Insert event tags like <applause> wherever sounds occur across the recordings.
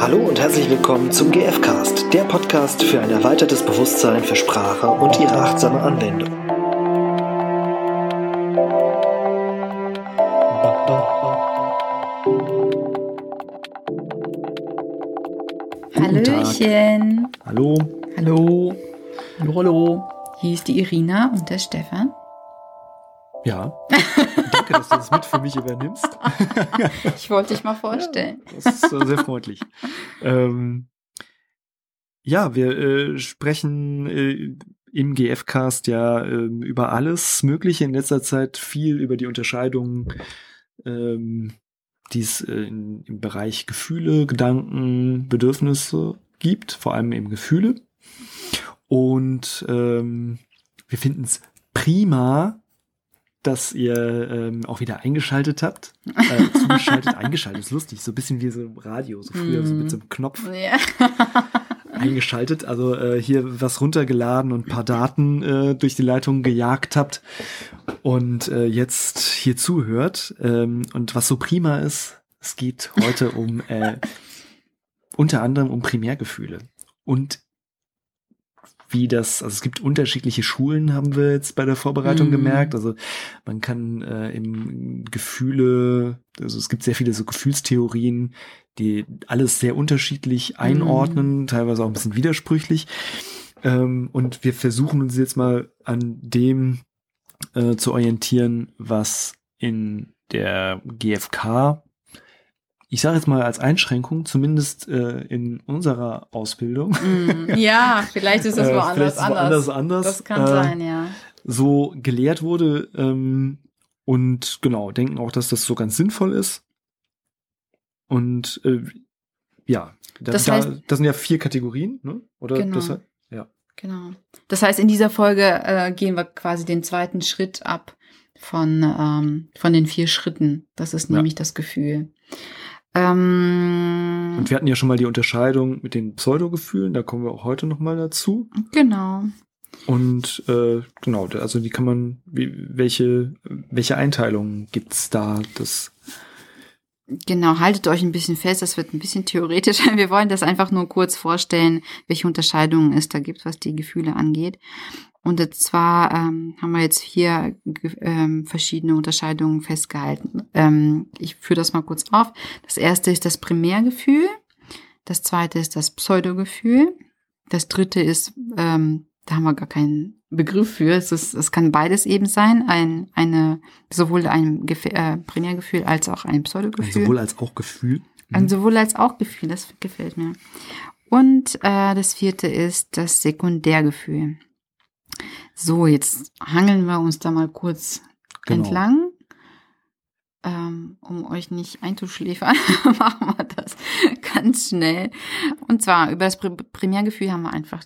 Hallo und herzlich willkommen zum GFcast, der Podcast für ein erweitertes Bewusstsein für Sprache und ihre achtsame Anwendung. Hallöchen. Hallo. Hallo. Hallo, hallo. Hier ist die Irina und der Stefan. Ja. <laughs> Danke, dass du das mit für mich übernimmst. <laughs> ich wollte dich mal vorstellen. Ja, das ist sehr freundlich. ähm, ja, wir äh, sprechen äh, im GF-Cast ja äh, über alles Mögliche in letzter Zeit viel über die Unterscheidung, ähm, die es äh, im Bereich Gefühle, Gedanken, Bedürfnisse gibt, vor allem eben Gefühle. Und ähm, wir finden es prima, dass ihr ähm, auch wieder eingeschaltet habt. Äh, <laughs> zugeschaltet, eingeschaltet, ist lustig. So ein bisschen wie so im Radio, so früher, mm. so mit so einem Knopf. Ja. <laughs> eingeschaltet, also äh, hier was runtergeladen und ein paar Daten äh, durch die Leitung gejagt habt und äh, jetzt hier zuhört. Ähm, und was so prima ist, es geht heute um äh, <laughs> unter anderem um Primärgefühle. Und wie das, also es gibt unterschiedliche Schulen, haben wir jetzt bei der Vorbereitung mhm. gemerkt. Also man kann äh, im Gefühle, also es gibt sehr viele so Gefühlstheorien, die alles sehr unterschiedlich einordnen, mhm. teilweise auch ein bisschen widersprüchlich. Ähm, und wir versuchen uns jetzt mal an dem äh, zu orientieren, was in der GfK ich sage jetzt mal als Einschränkung, zumindest äh, in unserer Ausbildung. Mm, <laughs> ja, vielleicht ist das äh, woanders, äh, woanders anders. Das kann äh, sein, ja. So gelehrt wurde ähm, und genau, denken auch, dass das so ganz sinnvoll ist. Und äh, ja, da, das, heißt, da, das sind ja vier Kategorien, ne? Oder genau. das, ja. Genau. Das heißt, in dieser Folge äh, gehen wir quasi den zweiten Schritt ab von, ähm, von den vier Schritten. Das ist nämlich ja. das Gefühl. Ähm, Und wir hatten ja schon mal die Unterscheidung mit den Pseudogefühlen, da kommen wir auch heute nochmal dazu. Genau. Und äh, genau, also wie kann man, wie, welche, welche Einteilungen gibt's da? Das Genau, haltet euch ein bisschen fest, das wird ein bisschen theoretisch. <laughs> Wir wollen das einfach nur kurz vorstellen, welche Unterscheidungen es da gibt, was die Gefühle angeht. Und zwar ähm, haben wir jetzt vier ähm, verschiedene Unterscheidungen festgehalten. Ähm, ich führe das mal kurz auf. Das erste ist das Primärgefühl. Das zweite ist das Pseudogefühl. Das dritte ist, ähm, da haben wir gar keinen Begriff für. Es, ist, es kann beides eben sein. Ein, eine, sowohl ein Gef äh, Primärgefühl als auch ein Pseudogefühl. sowohl als auch Gefühl. Ein sowohl als auch Gefühl, das gefällt mir. Und äh, das vierte ist das Sekundärgefühl. So, jetzt hangeln wir uns da mal kurz genau. entlang. Ähm, um euch nicht einzuschläfern, <laughs> machen wir das ganz schnell. Und zwar über das Primärgefühl haben wir einfach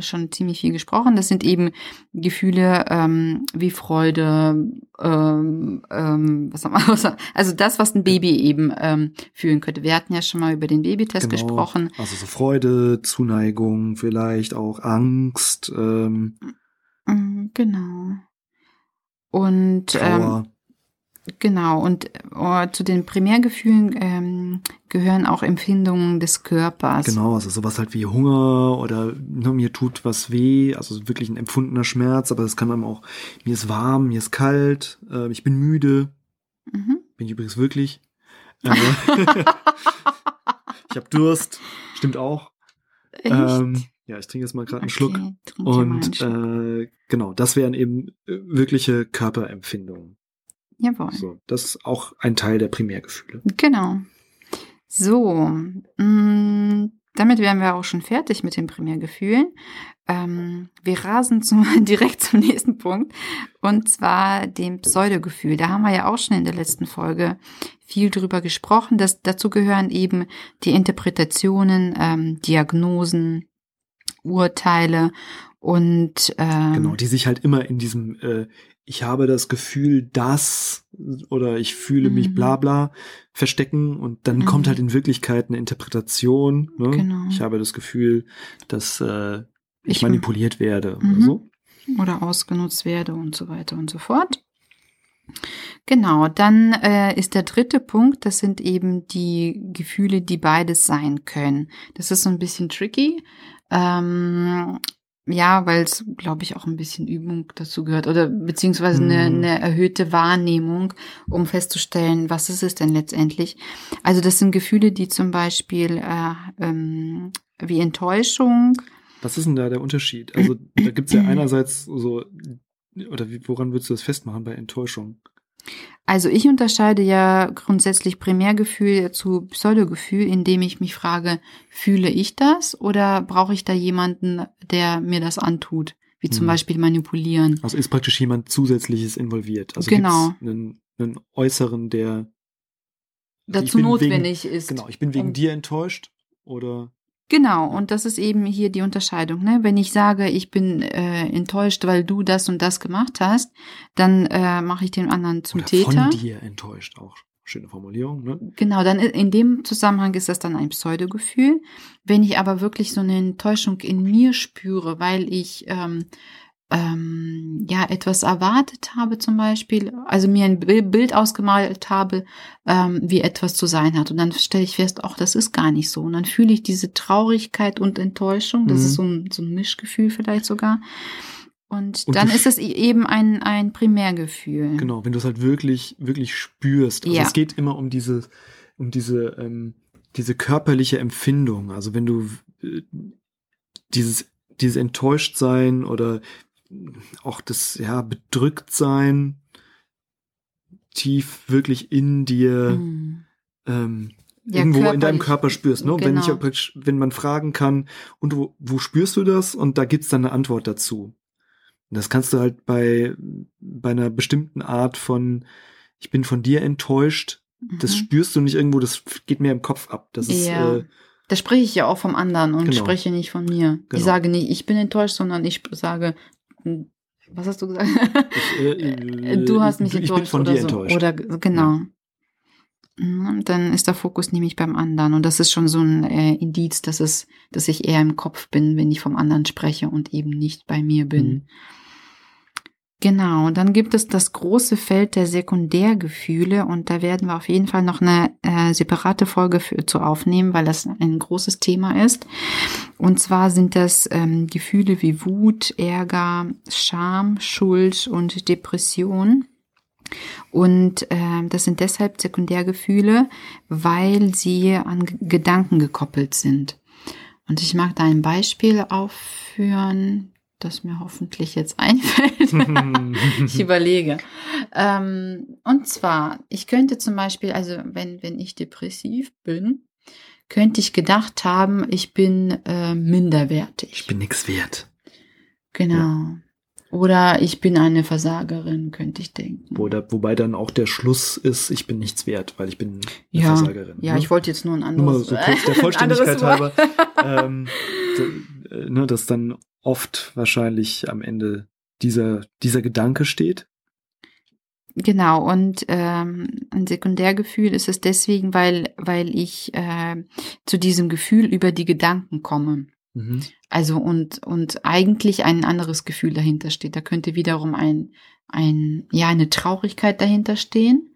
schon ziemlich viel gesprochen. Das sind eben Gefühle ähm, wie Freude, ähm, ähm, was haben wir, <laughs> also das, was ein Baby eben ähm, fühlen könnte. Wir hatten ja schon mal über den Babytest genau. gesprochen. Also so Freude, Zuneigung, vielleicht auch Angst. Genau. Und ähm, genau, und oh, zu den Primärgefühlen ähm, gehören auch Empfindungen des Körpers. Genau, also sowas halt wie Hunger oder ne, mir tut was weh, also wirklich ein empfundener Schmerz, aber das kann dann auch, mir ist warm, mir ist kalt, äh, ich bin müde. Mhm. Bin ich übrigens wirklich. Äh, <laughs> <laughs> ich habe Durst, stimmt auch. Echt? Ähm, ja, ich trinke jetzt mal gerade einen Schluck. Und einen Äh, genau, das wären eben äh, wirkliche Körperempfindungen. Jawohl. So, das ist auch ein Teil der Primärgefühle. Genau. So, mh, mm, damit wären wir auch schon fertig mit den Primärgefühlen. Ähm, wir rasen zum, <laughs> direkt zum nächsten Punkt und zwar dem Pseudogefühl. Da haben wir ja auch schon in der letzten Folge viel drüber gesprochen. Dass, dazu gehören eben die Interpretationen, ähm, Diagnosen, Urteile und ähm, genau, die sich halt immer in diesem äh, ich habe das Gefühl, dass oder ich fühle mich mhm. bla bla verstecken und dann mhm. kommt halt in Wirklichkeit eine Interpretation. Ne? Genau. Ich habe das Gefühl, dass äh, ich, ich manipuliert werde mhm. oder so. Oder ausgenutzt werde und so weiter und so fort. Genau, dann äh, ist der dritte Punkt, das sind eben die Gefühle, die beides sein können. Das ist so ein bisschen tricky. Ähm, ja, weil es, glaube ich, auch ein bisschen Übung dazu gehört oder beziehungsweise eine, Mhm. eine erhöhte Wahrnehmung, um festzustellen, was ist es denn letztendlich. Also das sind Gefühle, die zum Beispiel äh, ähm, wie Enttäuschung, Was ist denn da der Unterschied? Also da gibt's ja einerseits so, oder wie, woran würdest du das festmachen bei Enttäuschung? Also ich unterscheide ja grundsätzlich Primärgefühl zu Pseudogefühl, indem ich mich frage, fühle ich das oder brauche ich da jemanden, der mir das antut? Wie zum Mhm. Beispiel manipulieren. Also ist praktisch jemand Zusätzliches involviert. Also Genau. einen, einen Äußeren, der Dazu notwendig wegen, ist. Genau, ich bin wegen Um- dir enttäuscht oder Genau, und das ist eben hier die Unterscheidung. Ne? Wenn ich sage, ich bin äh, enttäuscht, weil du das und das gemacht hast, dann äh, mache ich den anderen zum oder Täter. von dir enttäuscht auch. Schöne Formulierung, ne? Genau, dann in dem Zusammenhang ist das dann ein Pseudogefühl. Wenn ich aber wirklich so eine Enttäuschung in mir spüre, weil ich ähm, ähm, ja etwas erwartet habe zum Beispiel, also mir ein Bi- Bild ausgemalt habe, ähm, wie etwas zu sein hat. Und dann stelle ich fest, ach, das ist gar nicht so. Und dann fühle ich diese Traurigkeit und Enttäuschung. Das Mhm. ist so ein, so ein Mischgefühl vielleicht sogar. Und, Und dann ist es eben ein, ein Primärgefühl. Genau, wenn du es halt wirklich, wirklich spürst. Also Ja. es geht immer um diese, um diese, ähm, diese körperliche Empfindung. Also wenn du äh, dieses, dieses Enttäuschtsein oder auch das, ja, Bedrücktsein tief wirklich in dir Mhm. ähm, Ja, irgendwo in deinem. Körper spürst. Ne? Wenn, ich, Genau. praktisch- wenn man fragen kann, und wo, wo spürst du das? Und da gibt's dann eine Antwort dazu. Und das kannst du halt bei, bei einer bestimmten Art von, ich bin von dir enttäuscht, das Mhm. spürst du nicht irgendwo, das geht mir im Kopf ab. Das ist, Ja. äh, Da spreche ich ja auch vom anderen und Genau. spreche nicht von mir. Genau. Ich sage nicht, ich bin enttäuscht, sondern ich sage, was hast du gesagt? ich, äh, <laughs> du hast mich ich enttäuscht bin von oder dir so. enttäuscht. Oder genau. Mhm, Dann ist der Fokus nämlich beim anderen und das ist schon so ein äh, Indiz, dass es, dass ich eher im Kopf bin, wenn ich vom anderen spreche und eben nicht bei mir bin. Mhm. Genau, dann gibt es das große Feld der Sekundärgefühle und da werden wir auf jeden Fall noch eine äh, separate Folge für, zu aufnehmen, weil das ein großes Thema ist. Und zwar sind das ähm, Gefühle wie Wut, Ärger, Scham, Schuld und Depression. Und ähm, das sind deshalb Sekundärgefühle, weil sie an G- Gedanken gekoppelt sind. Und ich mag da ein Beispiel aufführen, das mir hoffentlich jetzt <laughs> einfällt. <laughs> ich überlege. Ähm, und zwar, ich könnte zum Beispiel, also wenn, wenn ich depressiv bin, könnte ich gedacht haben, ich bin äh, minderwertig. Ich bin nix wert. genau. Oder ich bin eine Versagerin, könnte ich denken. Oder, wobei dann auch der Schluss ist, ich bin nichts wert, weil ich bin eine ja, Versagerin. ja, ne? ich wollte jetzt nur ein Nur mal anderes, so kurz der <laughs> Vollständigkeit anderes halber, ähm, äh, ne, dass dann oft wahrscheinlich am Ende dieser, dieser Gedanke steht. Genau, und ähm, ein Sekundärgefühl ist es deswegen, weil, weil ich äh, zu diesem Gefühl über die Gedanken komme. Mhm. Also und, und eigentlich ein anderes Gefühl dahinter steht. Da könnte wiederum ein, ein ja, eine Traurigkeit dahinter stehen.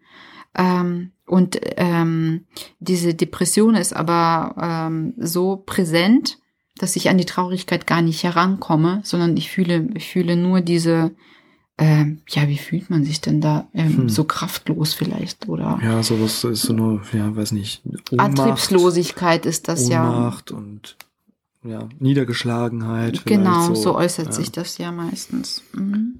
Ähm, und ähm, diese Depression ist aber ähm, so präsent, dass ich an die Traurigkeit gar nicht herankomme, sondern ich fühle, ich fühle nur diese, ähm, ja, wie fühlt man sich denn da? Ähm, Hm. So kraftlos vielleicht oder Ja, sowas ist so nur, ja, weiß nicht, Ohnmacht, Antriebslosigkeit ist das ja. Ohnmacht und ja, Niedergeschlagenheit. Genau, so, äußert ja. sich das ja meistens. Mhm.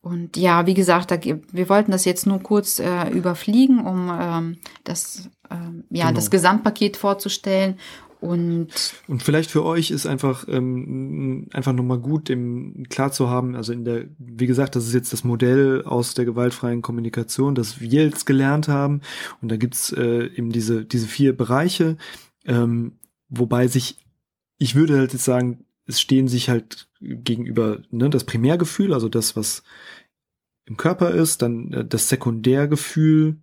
Und ja, wie gesagt, da, wir wollten das jetzt nur kurz äh, überfliegen, um ähm, das, ähm, ja, Genau. das Gesamtpaket vorzustellen. Und Und vielleicht für euch ist einfach ähm, einfach nochmal gut, dem klar zu haben, also in der, wie gesagt, das ist jetzt das Modell aus der gewaltfreien Kommunikation, das wir jetzt gelernt haben. Und da gibt's äh, eben diese, diese vier Bereiche, ähm, wobei sich, ich würde halt jetzt sagen, es stehen sich halt gegenüber ne, das Primärgefühl, also das, was im Körper ist, dann äh, das Sekundärgefühl,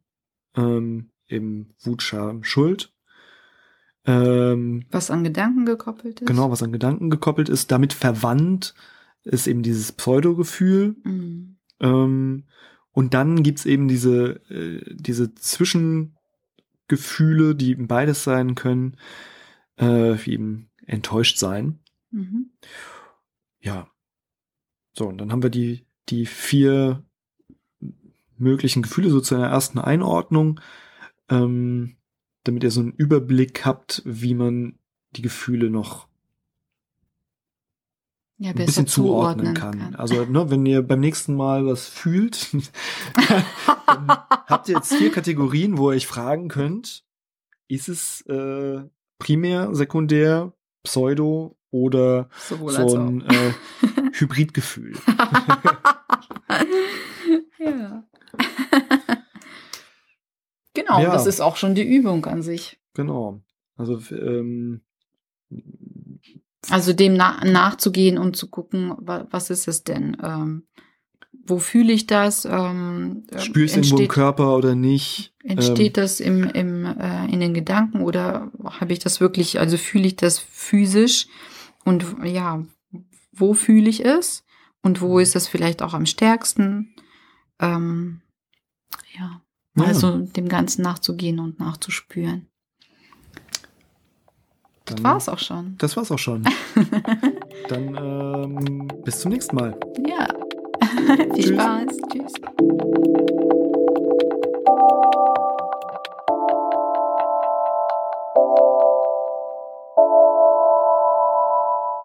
ähm, eben Wut, Scham, Schuld. Ähm, was an Gedanken gekoppelt ist. Genau, was an Gedanken gekoppelt ist. Damit verwandt ist eben dieses Pseudogefühl. Mhm. Ähm, Und dann gibt's eben diese, äh, diese Zwischengefühle, die eben beides sein können, äh, wie eben enttäuscht sein. Mhm. Ja. So, und dann haben wir die, die vier möglichen Gefühle so zu einer ersten Einordnung, ähm, damit ihr so einen Überblick habt, wie man die Gefühle noch Ja, ein bisschen zuordnen kann. Also, ne, wenn ihr beim nächsten Mal was fühlt, <laughs> habt ihr jetzt vier Kategorien, wo ihr euch fragen könnt, ist es äh, primär, sekundär, pseudo oder Sowohl so ein äh, <laughs> Hybridgefühl? <laughs> ja. Genau, Ja. das ist auch schon die Übung an sich. Genau. Also ähm, Also dem na nachzugehen und zu gucken, wa was ist es denn? Ähm, wo fühle ich das? Ähm, äh, spürst du irgendwo im Körper oder nicht? entsteht das im, im, äh, in den Gedanken oder habe ich das wirklich, also fühle ich das physisch? Und ja, wo fühle ich es? Und wo ist es vielleicht auch am stärksten? Ähm, ja, Ja. also dem Ganzen nachzugehen und nachzuspüren. Das Dann- war's auch schon. Das war's auch schon. <laughs> Dann ähm, bis zum nächsten Mal. Ja. <laughs> Viel Tschüss. Spaß. Tschüss.